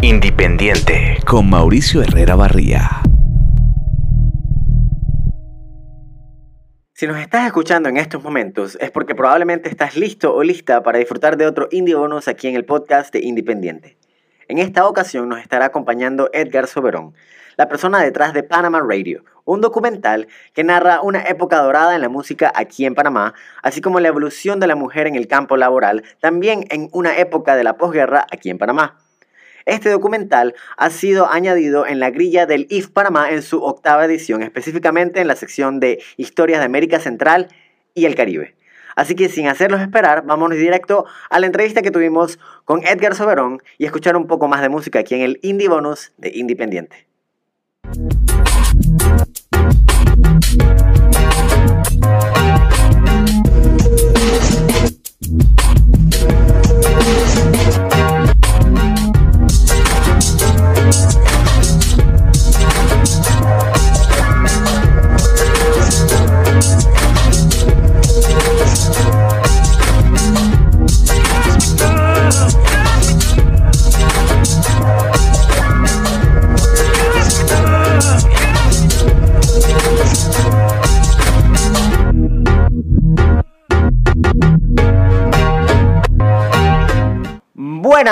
Independiente con Mauricio Herrera Barría. Si nos estás escuchando en estos momentos es porque probablemente estás listo o lista para disfrutar de otro Indie Bonus aquí en el podcast de Independiente. En esta ocasión nos estará acompañando Edgar Soberón, la persona detrás de Panama Radio, un documental que narra una época dorada en la música aquí en Panamá, así como la evolución de la mujer en el campo laboral, también en una época de la posguerra aquí en Panamá. Este documental ha sido añadido en la grilla del IF Panamá en su octava edición, específicamente en la sección de Historias de América Central y el Caribe. Así que sin hacerlos esperar, vámonos directo a la entrevista que tuvimos con Edgar Soberón y escuchar un poco más de música aquí en el Indie Bonus de Independiente.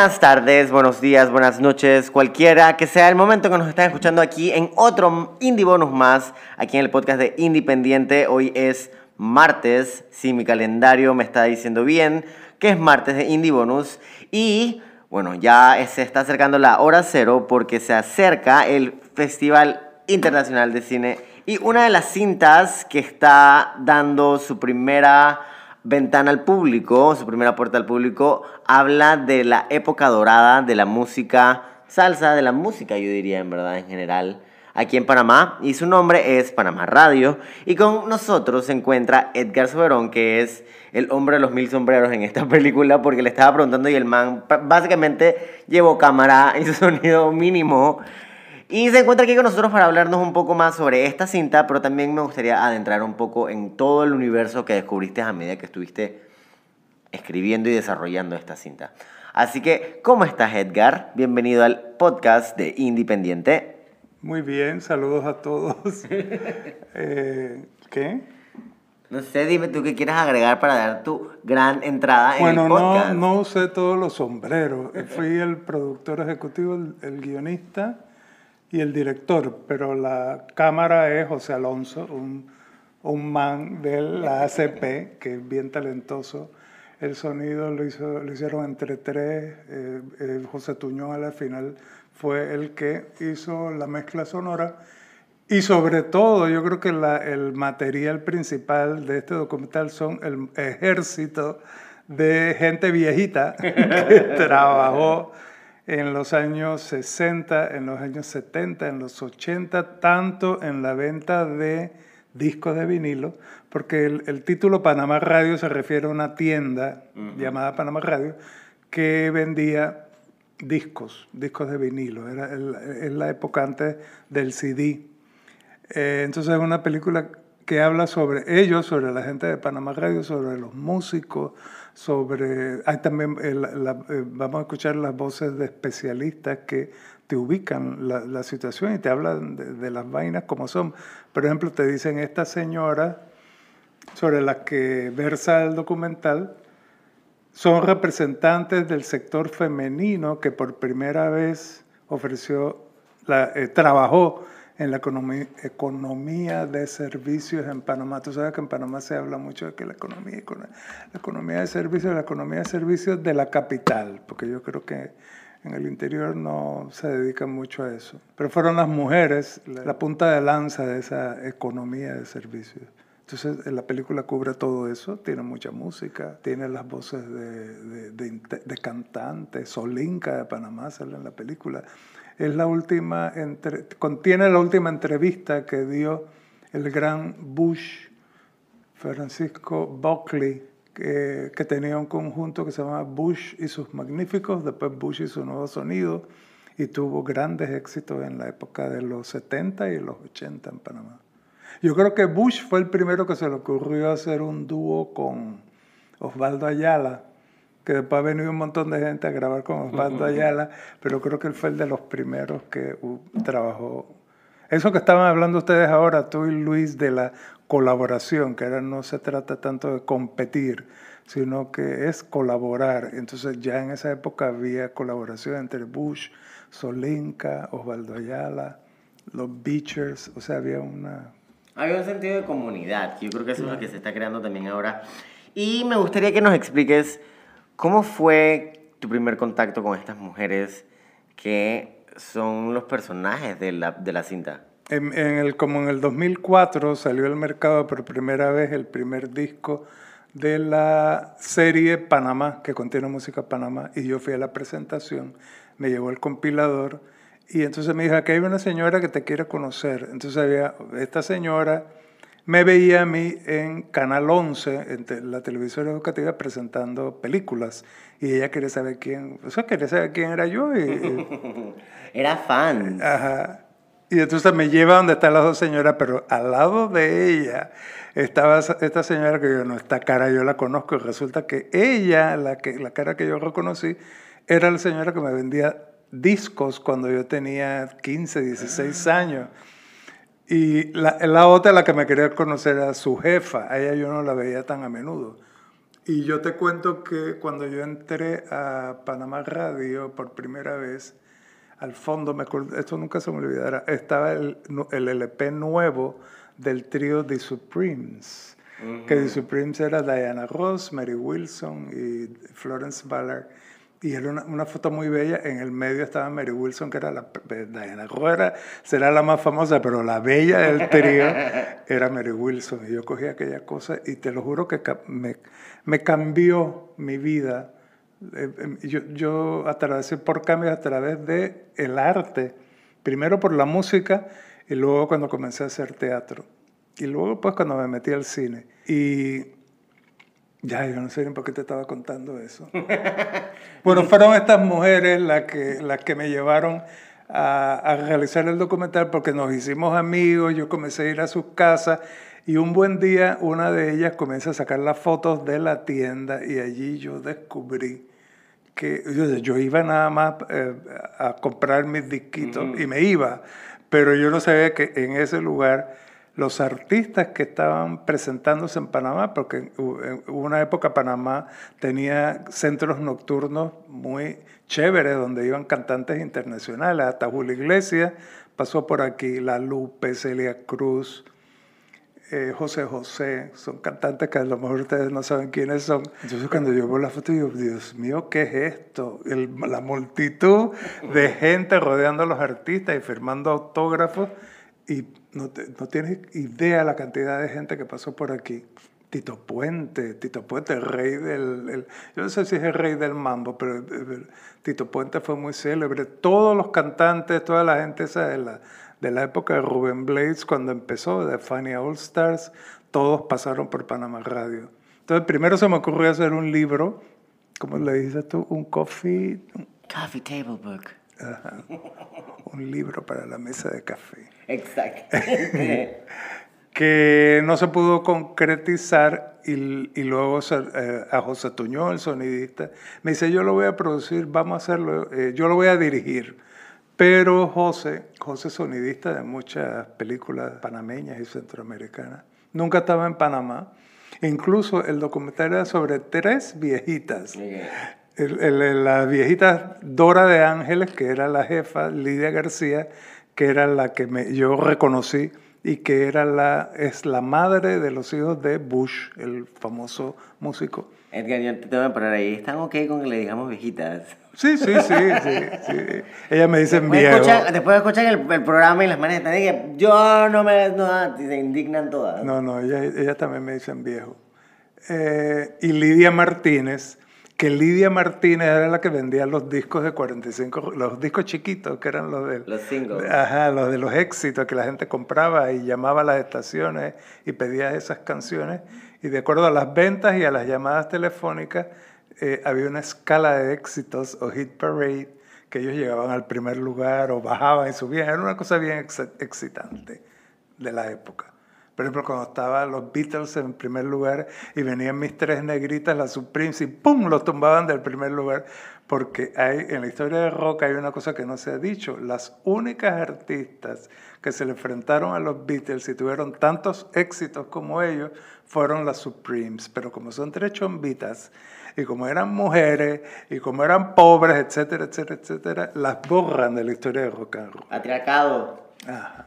Buenas tardes, buenos días, buenas noches, cualquiera que sea el momento que nos están escuchando aquí en otro Indie Bonus más, aquí en el podcast de Independiente. Hoy es martes, si mi calendario me está diciendo bien, que es martes de Indie Bonus. Y bueno, ya se está acercando la hora cero porque se acerca el Festival Internacional de Cine. Y una de las cintas que está dando su primera ventana al público, su primera puerta al público, habla de la época dorada de la música salsa, de la música yo diría en verdad en general, aquí en Panamá. Y su nombre es Panamá Radio. Y con nosotros se encuentra Edgar Soberón, que es el hombre de los mil sombreros en esta película, porque le estaba preguntando y el man básicamente llevó cámara y sonido mínimo y se encuentra aquí con nosotros para hablarnos un poco más sobre esta cinta, pero también me gustaría adentrar un poco en todo el universo que descubriste a medida que estuviste escribiendo y desarrollando esta cinta. Así que, ¿cómo estás Edgar? Bienvenido al podcast de Independiente. Muy bien, saludos a todos. Eh, ¿Qué? No sé, dime tú qué quieres agregar para dar tu gran entrada en el podcast. Bueno, no, no usé todos los sombreros. Fui el productor ejecutivo, el guionista y el director, pero la cámara es José Alonso, un, un man de la ACP, que es bien talentoso. El sonido lo, hizo, lo hicieron entre tres. Eh, eh, José Tuñón al final fue el que hizo la mezcla sonora. Y sobre todo, yo creo que la, el material principal de este documental son el ejército de gente viejita que trabajó en los años 60, en los años 70, en los 80, tanto en la venta de discos de vinilo, porque el, título Panamá Radio se refiere a una tienda llamada Panamá Radio que vendía discos, discos de vinilo. Era el, la época antes del CD. Eh, entonces es una película que habla sobre ellos, sobre la gente de Panamá Radio, sobre los músicos, sobre... Hay también, eh, eh, vamos a escuchar las voces de especialistas que te ubican la, la situación y te hablan de, las vainas como son. Por ejemplo, te dicen esta señora sobre la que versa el documental, son representantes del sector femenino que por primera vez ofreció, eh, trabajó en la economía, economía de servicios en Panamá. Tú sabes que en Panamá se habla mucho de que la economía, la economía de servicios, la economía de servicios de la capital, porque yo creo que en el interior no se dedican mucho a eso. Pero fueron las mujeres la punta de lanza de esa economía de servicios. Entonces la película cubre todo eso, tiene mucha música, tiene las voces de, de, de cantantes, Solinka de Panamá sale en la película es la última contiene la última entrevista que dio el gran Bush, Francisco Buckley, que, que, tenía un conjunto que se llama Bush y sus Magníficos, después Bush y su Nuevo Sonido, y tuvo grandes éxitos en la época de los 70 y los 80 en Panamá. Yo creo que Bush fue el primero que se le ocurrió hacer un dúo con Osvaldo Ayala, que después ha venido un montón de gente a grabar con Osvaldo Ayala, pero creo que él fue el de los primeros que uh, trabajó. Eso que estaban hablando ustedes ahora, tú y Luis, de la colaboración, que ahora no se trata tanto de competir, sino que es colaborar. Entonces ya en esa época había colaboración entre Bush, Solinka, Osvaldo Ayala, los Beachers, o sea, había una... Había un sentido de comunidad, que yo creo que eso es lo que se está creando también ahora. Y me gustaría que nos expliques ¿Cómo fue tu primer contacto con estas mujeres que son los personajes de la, de la cinta? En, el, como en el 2004 salió al mercado por primera vez el primer disco de la serie Panamá, que contiene música Panamá, y yo fui a la presentación, me llevó el compilador, y entonces me dijo, aquí hay una señora que te quiere conocer. Entonces había esta señora me veía a mí en Canal 11, en la televisión educativa, presentando películas. Y ella quería saber quién, o sea, quería saber quién era yo. Y, era fan. Ajá. Y entonces me lleva donde están las dos señoras, pero al lado de ella estaba esta señora que yo no, esta cara yo la conozco. Y resulta que ella, la, que, la cara que yo reconocí, era la señora que me vendía discos cuando yo tenía 15, 16 años. Y la, la, otra, la que me quería conocer, era su jefa. A ella yo no la veía tan a menudo. Y yo te cuento que cuando yo entré a Panamá Radio por primera vez, al fondo, me esto nunca se me olvidará, estaba el, el LP nuevo del trío The Supremes. Que The Supremes era Diana Ross, Mary Wilson y Florence Ballard y era una, foto muy bella. En el medio estaba Mary Wilson, que era la. Diana Rueda será la más famosa, pero la bella del trío era Mary Wilson. Y yo cogí aquella cosa y te lo juro que me, me cambió mi vida. Eh, em, yo, yo atravesé por cambios a través de el arte. Primero por la música y luego cuando comencé a hacer teatro. Y luego, pues, cuando me metí al cine. Y ya, yo no sé ni por qué te estaba contando eso. bueno, fueron estas mujeres las que, las que me llevaron a, a, realizar el documental porque nos hicimos amigos, yo comencé a ir a sus casas y un buen día una de ellas comienza a sacar las fotos de la tienda y allí yo descubrí que yo, iba nada más eh, a comprar mis disquitos y me iba, pero yo no sabía que en ese lugar los artistas que estaban presentándose en Panamá, porque en una época Panamá tenía centros nocturnos muy chéveres donde iban cantantes internacionales, hasta Julio Iglesias pasó por aquí, La Lupe, Celia Cruz, eh, José José, son cantantes que a lo mejor ustedes no saben quiénes son. Entonces cuando yo veo la foto digo, Dios mío, ¿qué es esto? la multitud de gente rodeando a los artistas y firmando autógrafos y no, no tienes idea la cantidad de gente que pasó por aquí. Tito Puente, Tito Puente, el rey del... yo no sé si es el rey del mambo, pero Tito Puente fue muy célebre. Todos los cantantes, toda la gente esa de la, de la época de Rubén Blades, cuando empezó, de Fania All Stars, todos pasaron por Panamá Radio. Entonces, primero se me ocurrió hacer un libro, ¿cómo le dices tú? Un coffee... Coffee table book. Un libro para la mesa de café. Exacto. que no se pudo concretizar y, y luego eh, a José Tuñón, el sonidista, me dice, yo lo voy a producir, vamos a hacerlo, eh, yo lo voy a dirigir. Pero José, José sonidista de muchas películas panameñas y centroamericanas, nunca estaba en Panamá. Incluso el documental era sobre tres viejitas la viejita Dora de Ángeles, que era la jefa, Lidia García, que era la que me, yo reconocí y que era la, es la madre de los hijos de Bush, el famoso músico. Edgar, yo te voy a poner ahí. ¿Están ok con que le digamos viejitas? Sí, sí, sí, sí, sí. Ella me dicen viejo. después de escuchar el, el, programa y las manes están que yo no me... No, se indignan todas. No, no, ellas ella también me dicen viejo. Eh, y Lidia Martínez que Lidia Martínez era la que vendía los discos de 45, los discos chiquitos, que eran los de los singles. Ajá, los de los éxitos que la gente compraba y llamaba a las estaciones y pedía esas canciones. Y de acuerdo a las ventas y a las llamadas telefónicas, eh, había una escala de éxitos o hit parade que ellos llegaban al primer lugar o bajaban y subían. Era una cosa bien excitante de la época. Por ejemplo, cuando estaban los Beatles en primer lugar y venían mis tres negritas, las Supremes, y ¡pum! los tumbaban del primer lugar. Porque hay, en la historia de rock hay una cosa que no se ha dicho. Las únicas artistas que se le enfrentaron a los Beatles y tuvieron tantos éxitos como ellos fueron las Supremes. Pero como son tres chombitas, y como eran mujeres, y como eran pobres, etcétera, etcétera, etcétera, las borran de la historia de rock and roll. Patriarcado. Ajá.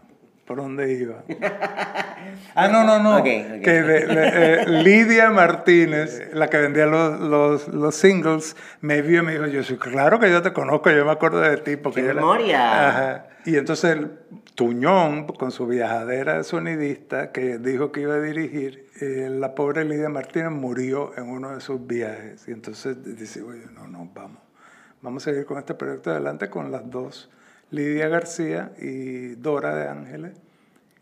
¿Por dónde iba? ah, no, no, no. Que eh, Lidia Martínez, la que vendía los, los, los singles, me vio y me dijo, yo soy claro que yo te conozco, yo me acuerdo de ti. Porque ¡Qué yo era-". memoria! Ajá. Y entonces el Tuñón, con su viajadera de sonidista, que dijo que iba a dirigir, eh, la pobre Lidia Martínez murió en uno de sus viajes. Y entonces dice, oye, no, no, vamos. Vamos a seguir con este proyecto adelante con las dos, Lidia García y Dora de Ángeles.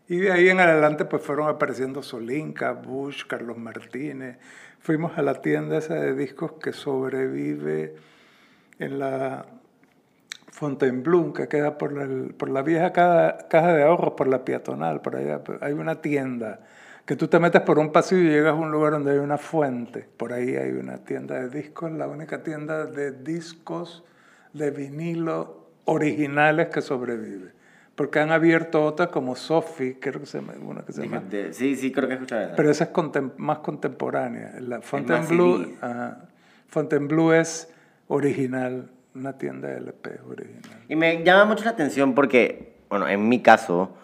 Y de ahí en adelante pues fueron apareciendo Solinka, Bush, Carlos Martínez. Fuimos a la tienda esa de discos que sobrevive en la Fontainebleau, que queda por la, por la vieja caja, de ahorros, por la peatonal, por allá. Hay una tienda que tú te metes por un pasillo y llegas a un lugar donde hay una fuente. Por ahí hay una tienda de discos, la única tienda de discos de vinilo originales que sobrevive. Porque han abierto otras como Sophie, creo que se llama, una que se llama. Sí, sí, creo que he escuchado eso. Pero esa es contem- más contemporánea. La Fontainebleau, ajá. Fontainebleau es original, una tienda de LP es original. Y me llama mucho la atención porque, bueno, en mi caso,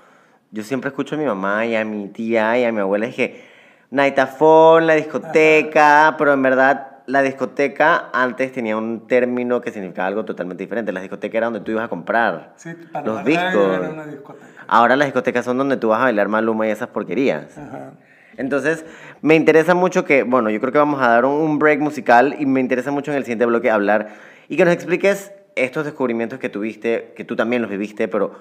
yo siempre escucho a mi mamá y a mi tía y a mi abuela, es que Naitafón, la discoteca, pero en verdad la discoteca antes tenía un término que significaba algo totalmente diferente. La discoteca era donde tú ibas a comprar los discos. Ahora las discotecas son donde tú vas a bailar Maluma y esas porquerías. Ajá. Entonces, me interesa mucho que, bueno, yo creo que vamos a dar un, break musical y me interesa mucho en el siguiente bloque hablar y que nos expliques estos descubrimientos que tuviste, que tú también los viviste, pero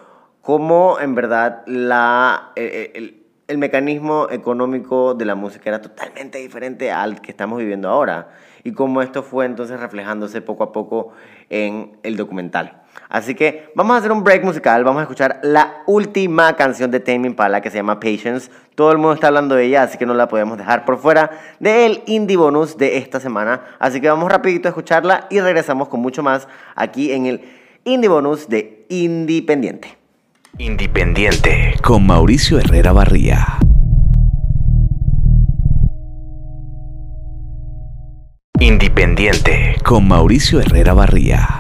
cómo en verdad la, eh, el, el mecanismo económico de la música era totalmente diferente al que estamos viviendo ahora y cómo esto fue entonces reflejándose poco a poco en el documental. Así que vamos a hacer un break musical, vamos a escuchar la última canción de Tame Impala que se llama Patience. Todo el mundo está hablando de ella, así que no la podemos dejar por fuera del indie bonus de esta semana. Así que vamos rapidito a escucharla y regresamos con mucho más aquí en el indie bonus de Independiente. Independiente con Mauricio Herrera Barría. Independiente con Mauricio Herrera Barría.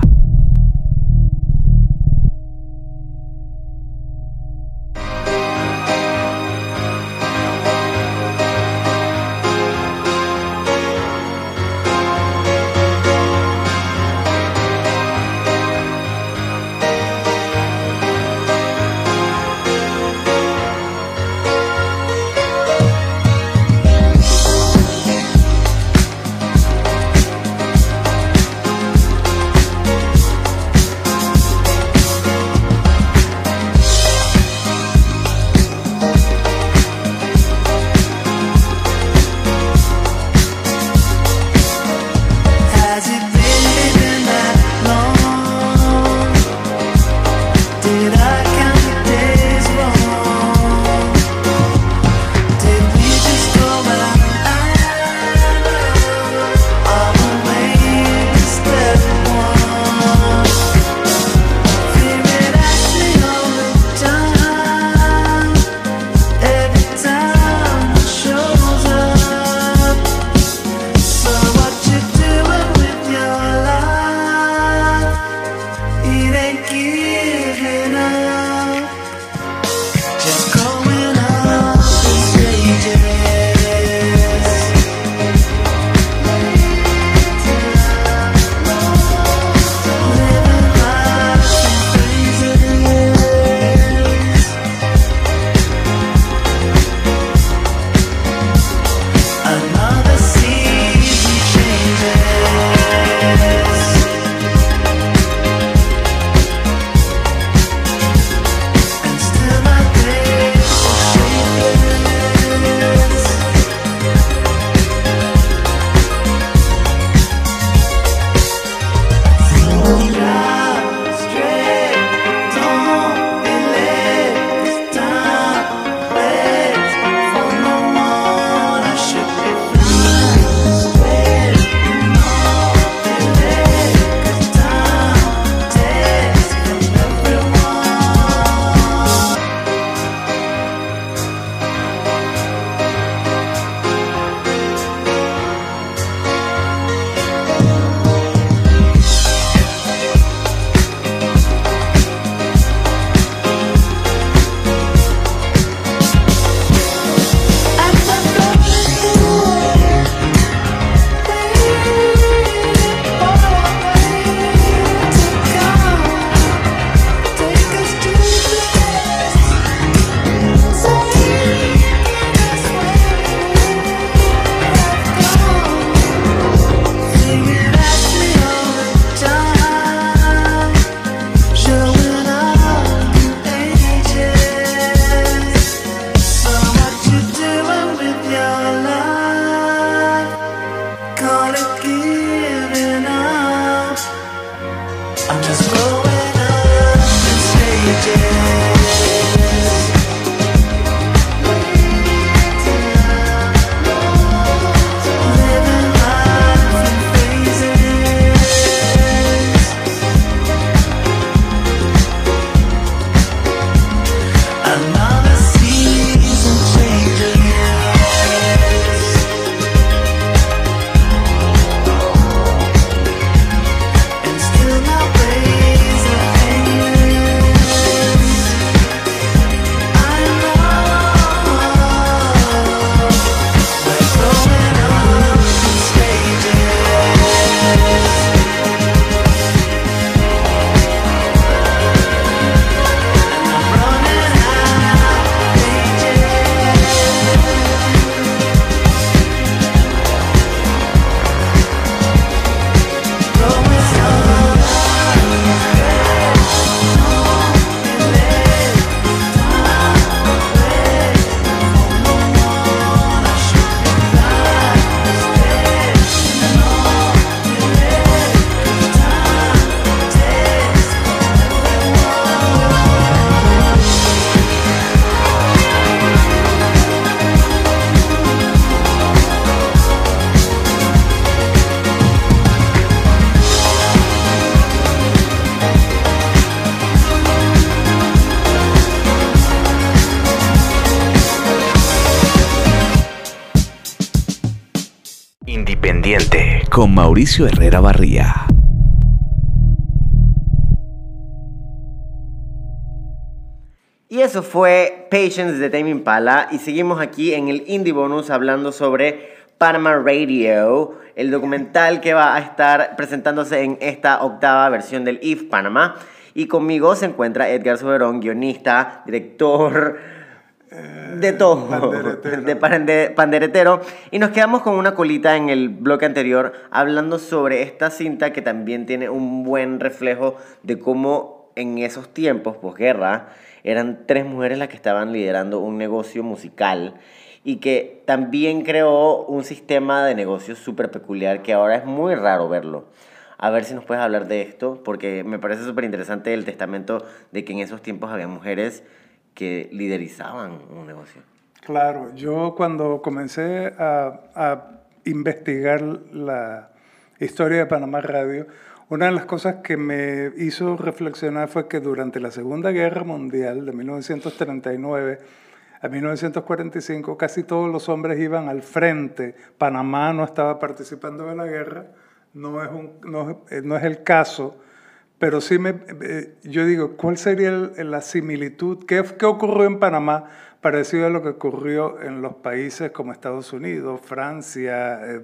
Con Mauricio Herrera Barría. Y eso fue Patience de Tame Impala y seguimos aquí en el Indie Bonus hablando sobre Panama Radio, el documental que va a estar presentándose en esta octava versión del IF Panamá. Y conmigo se encuentra Edgar Soberón, guionista, director, de todo, panderetero. de pande- panderetero. Y nos quedamos con una colita en el bloque anterior hablando sobre esta cinta que también tiene un buen reflejo de cómo en esos tiempos, posguerra, eran tres mujeres las que estaban liderando un negocio musical y que también creó un sistema de negocios súper peculiar que ahora es muy raro verlo. A ver si nos puedes hablar de esto, porque me parece súper interesante el testamento de que en esos tiempos había mujeres que liderizaban un negocio. Claro, yo cuando comencé a, a investigar la historia de Panamá Radio, una de las cosas que me hizo reflexionar fue que durante la Segunda Guerra Mundial de 1939 a 1945 casi todos los hombres iban al frente. Panamá no estaba participando de la guerra, no es, un, no, es- no es el caso, pero sí me, eh, yo digo, ¿cuál sería la similitud? ¿Qué, ¿Qué ocurrió en Panamá parecido a lo que ocurrió en los países como Estados Unidos, Francia, eh,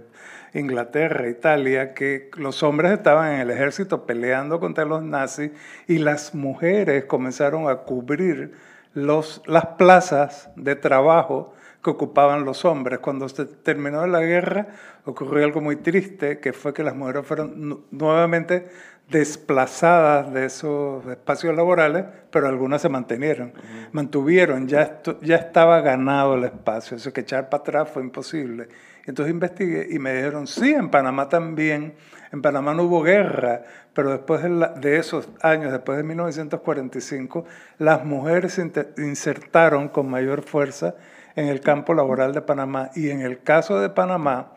Inglaterra, Italia, que los hombres estaban en el ejército peleando contra los nazis y las mujeres comenzaron a cubrir los, las plazas de trabajo que ocupaban los hombres. Cuando se terminó la guerra ocurrió algo muy triste, que fue que las mujeres fueron nu- nuevamente desplazadas de esos espacios laborales, pero algunas se mantenieron, mantuvieron, ya, esto- ya estaba ganado el espacio, eso que echar para atrás fue imposible. Entonces investigué y me dijeron, sí, en Panamá también, en Panamá no hubo guerra, pero después de, esos años, después de 1945, las mujeres se insertaron con mayor fuerza en el campo laboral de Panamá. Y en el caso de Panamá,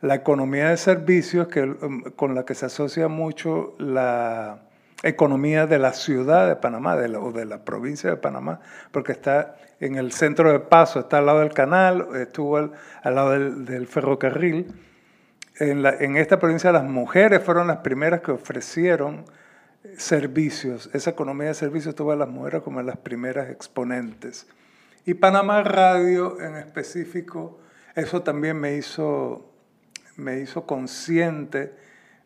la economía de servicios que, um, con la que se asocia mucho la economía de la ciudad de Panamá o de la provincia de Panamá, porque está en el centro de Paso, está al lado del canal, estuvo al, al lado del, ferrocarril. En, en esta provincia las mujeres fueron las primeras que ofrecieron servicios. Esa economía de servicios tuvo a las mujeres como las primeras exponentes. Y Panamá Radio en específico, eso también me hizo, me hizo consciente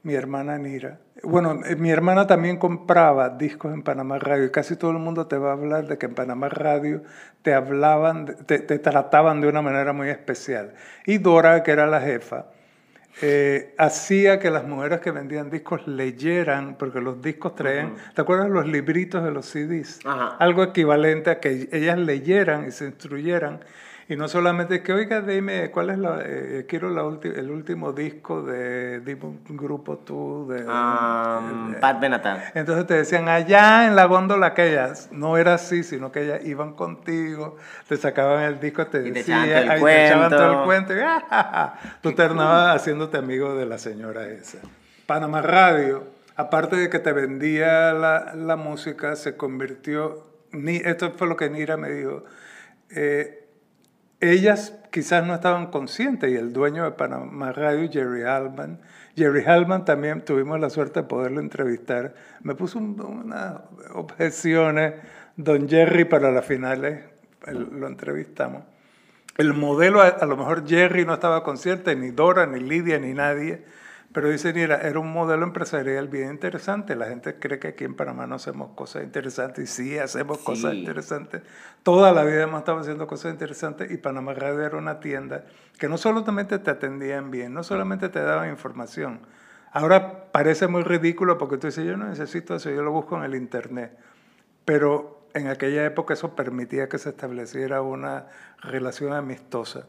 mi hermana Nira. Bueno, eh, mi hermana también compraba discos en Panamá Radio y casi todo el mundo te va a hablar de que en Panamá Radio te hablaban, te, te trataban de una manera muy especial. Y Dora, que era la jefa, eh, hacía que las mujeres que vendían discos leyeran, porque los discos traían, ¿te acuerdas los libritos de los CDs? Ajá. Algo equivalente a que ellas leyeran y se instruyeran. Y no solamente que, oiga, dime, ¿cuál es la, eh, quiero la ulti- el último disco de, dime un grupo tú, de... Um, eh, Pat Benatar. entonces te decían, allá en la góndola aquellas, no era así, sino que ellas iban contigo, te sacaban el disco, te te decían, el ahí te echaban todo el cuento, y ¡ah, ja, ja! tú terminabas haciéndote amigo de la señora esa. Panamá Radio, aparte de que te vendía la, la música, se convirtió, ni, esto fue lo que Nira me dijo, eh, ellas quizás no estaban conscientes y el dueño de Panamá Radio, Jerry Hallman, Jerry Hallman también tuvimos la suerte de poderlo entrevistar. Me puso un- unas objeciones, don Jerry, para las finales el- lo entrevistamos. El modelo, a lo mejor Jerry no estaba consciente, ni Dora, ni Lidia, ni nadie, pero dice, mira, era un modelo empresarial bien interesante. La gente cree que aquí en Panamá no hacemos cosas interesantes y sí hacemos cosas interesantes. Toda la vida hemos estado haciendo cosas interesantes y Panamá Radio era una tienda que no solamente te atendían bien, no solamente te daban información. Ahora parece muy ridículo porque tú dices, yo no necesito eso, yo lo busco en el internet. Pero en aquella época eso permitía que se estableciera una relación amistosa.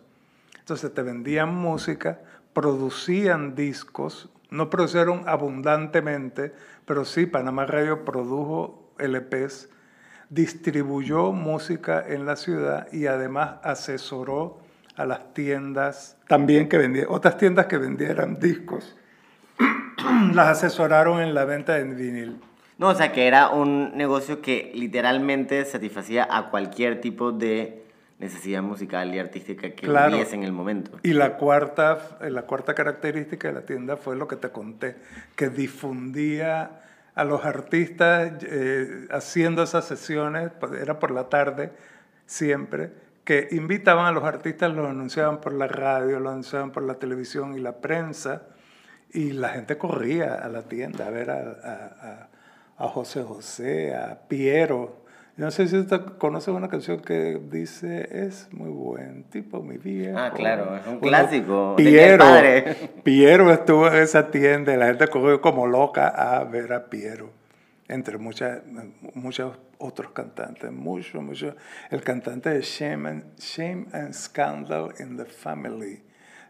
Entonces te vendían música, producían discos, no produjeron abundantemente, pero sí Panamá Radio produjo LPs, distribuyó música en la ciudad y además asesoró a las tiendas también que vendían, otras tiendas que vendieran discos, las asesoraron en la venta de vinil. No, o sea que era un negocio que literalmente satisfacía a cualquier tipo de necesidad musical y artística que Claro. en el momento. Y la cuarta, la cuarta característica de la tienda fue lo que te conté, que difundía a los artistas eh, haciendo esas sesiones, pues, era por la tarde siempre, que invitaban a los artistas, los anunciaban por la radio, los anunciaban por la televisión y la prensa, y la gente corría a la tienda a ver a- a- a José José, a Piero. Yo no sé si usted conoce una canción que dice, es muy buen tipo, mi viejo. Ah, claro, es un clásico, Piero, padre. Piero estuvo en esa tienda y la gente corrió como loca a ver a Piero, entre muchas, muchos otros cantantes, mucho, mucho. El cantante de Shame and, Shame and Scandal in the Family.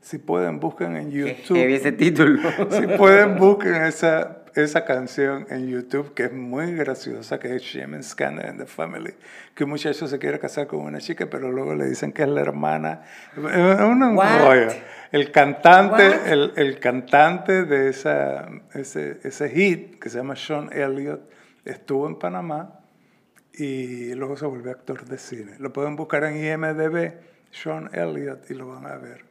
Si pueden, busquen en Qué YouTube. heavy ese título. Si pueden, busquen esa, esa canción en YouTube que es muy graciosa, que es Shame and Scandal in the Family. Que un muchacho se quiere casar con una chica, pero luego le dicen que es la hermana. Es un rollo. El cantante, el, el cantante de esa, ese, ese hit, que se llama Sean Elliott, estuvo en Panamá y luego se volvió actor de cine. Lo pueden buscar en IMDB, Sean Elliott, y lo van a ver.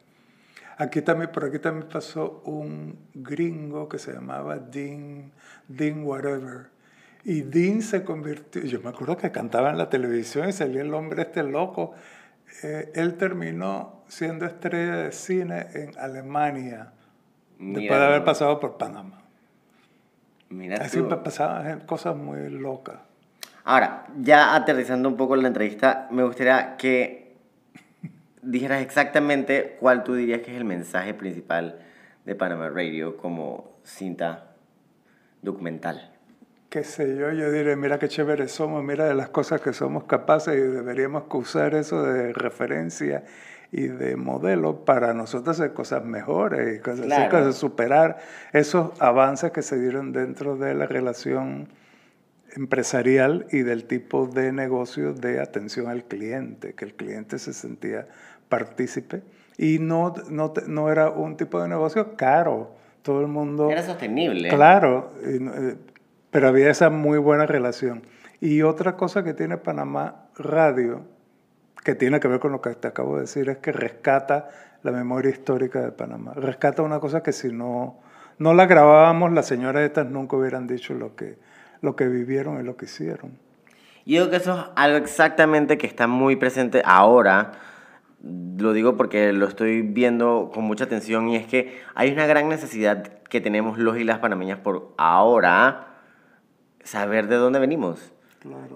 Aquí también, por aquí también pasó un gringo que se llamaba Dean, Dean Whatever. Y Dean se convirtió, yo me acuerdo que cantaba en la televisión y salía el hombre este loco. Eh, él terminó siendo estrella de cine en Alemania, después de haber pasado por Panamá. Mira Así tú. pasaban cosas muy locas. Ahora, ya aterrizando un poco la entrevista, me gustaría que dijeras exactamente cuál tú dirías que es el mensaje principal de Panama Radio como cinta documental. qué sé yo, yo diré, mira qué chévere somos, mira de las cosas que somos capaces y deberíamos usar eso de referencia y de modelo para nosotros hacer cosas mejores y cosas así, Claro. cosas, superar esos avances que se dieron dentro de la relación empresarial y del tipo de negocio de atención al cliente, que el cliente se sentía partícipe y no, no, no era un tipo de negocio caro. Todo el mundo... Era sostenible. Claro, eh, pero había esa muy buena relación. Y otra cosa que tiene Panamá Radio, que tiene que ver con lo que te acabo de decir, es que rescata la memoria histórica de Panamá. Rescata una cosa que si no, no la grabábamos, las señoras estas nunca hubieran dicho lo que, lo que vivieron y lo que hicieron. Yo creo que eso es algo exactamente que está muy presente ahora. Lo digo porque lo estoy viendo con mucha atención y es que hay una gran necesidad que tenemos los y las panameñas por ahora saber de dónde venimos.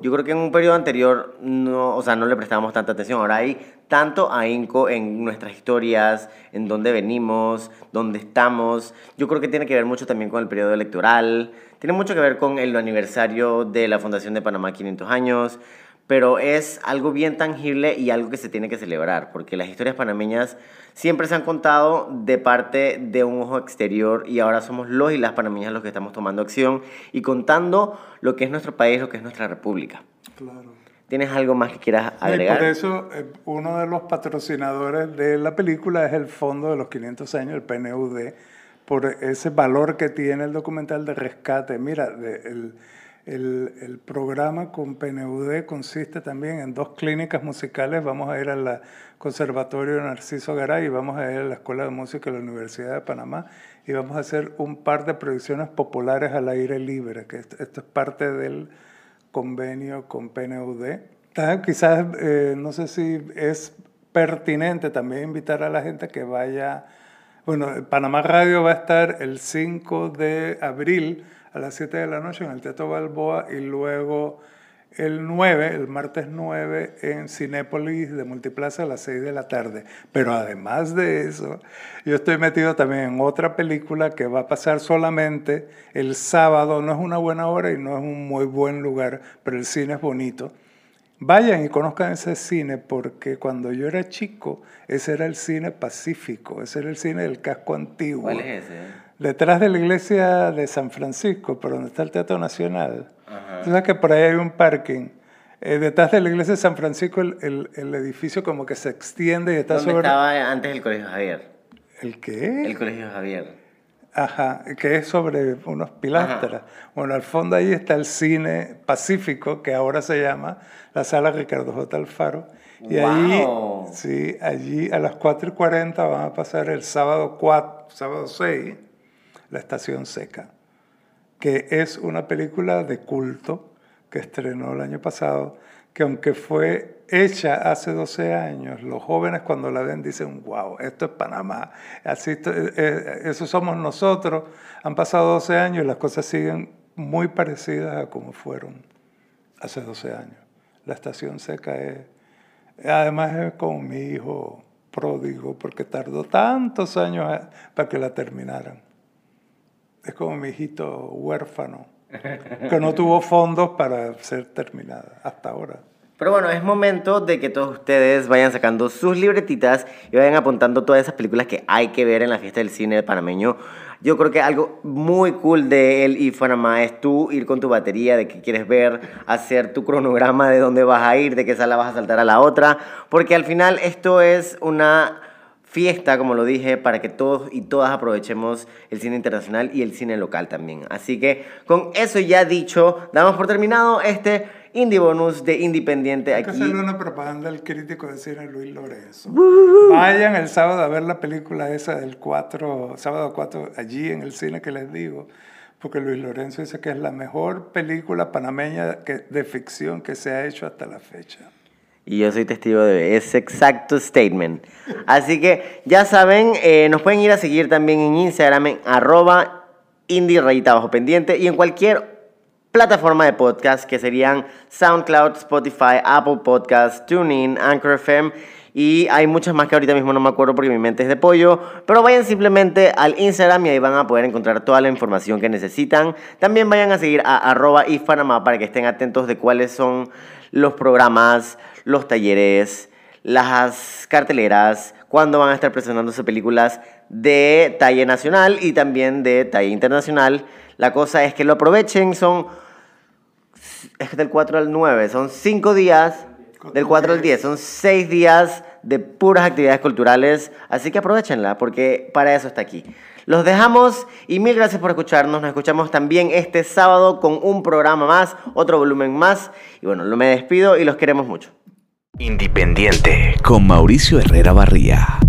Yo creo que en un periodo anterior no, o sea, no le prestábamos tanta atención. Ahora hay tanto ahínco en nuestras historias, en dónde venimos, dónde estamos. Yo creo que tiene que ver mucho también con el periodo electoral. Tiene mucho que ver con el aniversario de la Fundación de Panamá 500 años. Pero es algo bien tangible y algo que se tiene que celebrar, porque las historias panameñas siempre se han contado de parte de un ojo exterior y ahora somos los y las panameñas los que estamos tomando acción y contando lo que es nuestro país, lo que es nuestra república. Claro. ¿Tienes algo más que quieras agregar? por eso eh, uno de los patrocinadores de la película es el Fondo de los 500 años, el PNUD, por ese valor que tiene el documental de rescate. Mira, de- el, el- el programa con PNUD consiste también en dos clínicas musicales. Vamos a ir al Conservatorio Narciso Garay y vamos a ir a la Escuela de Música de la Universidad de Panamá y vamos a hacer un par de producciones populares al aire libre, que esto, esto es parte del convenio con PNUD. Ta- Quizás, eh, no sé si es pertinente también invitar a la gente que vaya. Bueno, Panamá Radio va a estar el 5 de abril a las 7 de la noche en el Teatro Balboa y luego el 9, el martes 9, en Cinépolis de Multiplaza a las 6 de la tarde. Pero además de eso, yo estoy metido también en otra película que va a pasar solamente el sábado. No es una buena hora y no es un muy buen lugar, pero el cine es bonito. Vayan y conozcan ese cine porque cuando yo era chico, ese era el cine pacífico, ese era el cine del casco antiguo. ¿Cuál es ese? Detrás de la iglesia de San Francisco, por donde está el Teatro Nacional. Ajá. Tú sabes que por ahí hay un parking. Eh, detrás de la iglesia de San Francisco, el, el- el edificio como que se extiende y está ¿Dónde sobre. estaba antes el Colegio Javier? ¿El qué? El Colegio Javier. Ajá, que es sobre unos pilastras. Bueno, al fondo ahí está el cine Pacífico, que ahora se llama la Sala Ricardo J. Alfaro. Y ahí, sí, allí a las 4 y 40 van a pasar el sábado 4, sábado 6, La Estación Seca, que es una película de culto que estrenó el año pasado, que aunque fue hecha hace 12 años, los jóvenes cuando la ven dicen, wow, esto es Panamá, así eh, eh, eso somos nosotros. Han pasado 12 años y las cosas siguen muy parecidas a como fueron hace 12 años. La estación seca es Además es como mi hijo pródigo, porque tardó tantos años para que la terminaran. Es como mi hijito huérfano, que no tuvo fondos para ser terminada hasta ahora. Pero bueno, es momento de que todos ustedes vayan sacando sus libretitas y vayan apuntando todas esas películas que hay que ver en la fiesta del cine panameño yo creo que algo muy cool de él y Panamá es tú ir con tu batería de que quieres ver, hacer tu cronograma de dónde vas a ir, de qué sala vas a saltar a la otra, porque al final esto es una fiesta, como lo dije, para que todos y todas aprovechemos el cine internacional y el cine local también. Así que con eso ya dicho, damos por terminado este Indie Bonus de Independiente Hay aquí. que hacerle una propaganda al crítico de cine Luis Lorenzo. Vayan el sábado a ver la película esa del 4, sábado 4, allí en el cine que les digo, porque Luis Lorenzo dice que es la mejor película panameña que, de ficción que se ha hecho hasta la fecha. Y yo soy testigo de ese exacto statement. Así que ya saben, eh, nos pueden ir a seguir también en Instagram en arroba indie rayita bajo pendiente y en cualquier plataforma de podcast que serían SoundCloud, Spotify, Apple Podcasts, TuneIn, Anchor FM y hay muchas más que ahorita mismo no me acuerdo porque mi mente es de pollo, pero vayan simplemente al Instagram y ahí van a poder encontrar toda la información que necesitan. También vayan a seguir a arroba Panamá para que estén atentos de cuáles son los programas, los talleres, las carteleras, cuándo van a estar presentándose películas de talla nacional y también de talla internacional. La cosa es que lo aprovechen, son es del 4 al 9, son 5 días, del 4 al 10, son 6 días de puras actividades culturales, así que aprovechenla porque para eso está aquí. Los dejamos y mil gracias por escucharnos. Nos escuchamos también este sábado con un programa más, otro volumen más. Y bueno, me despido y los queremos mucho. Independiente con Mauricio Herrera Barría.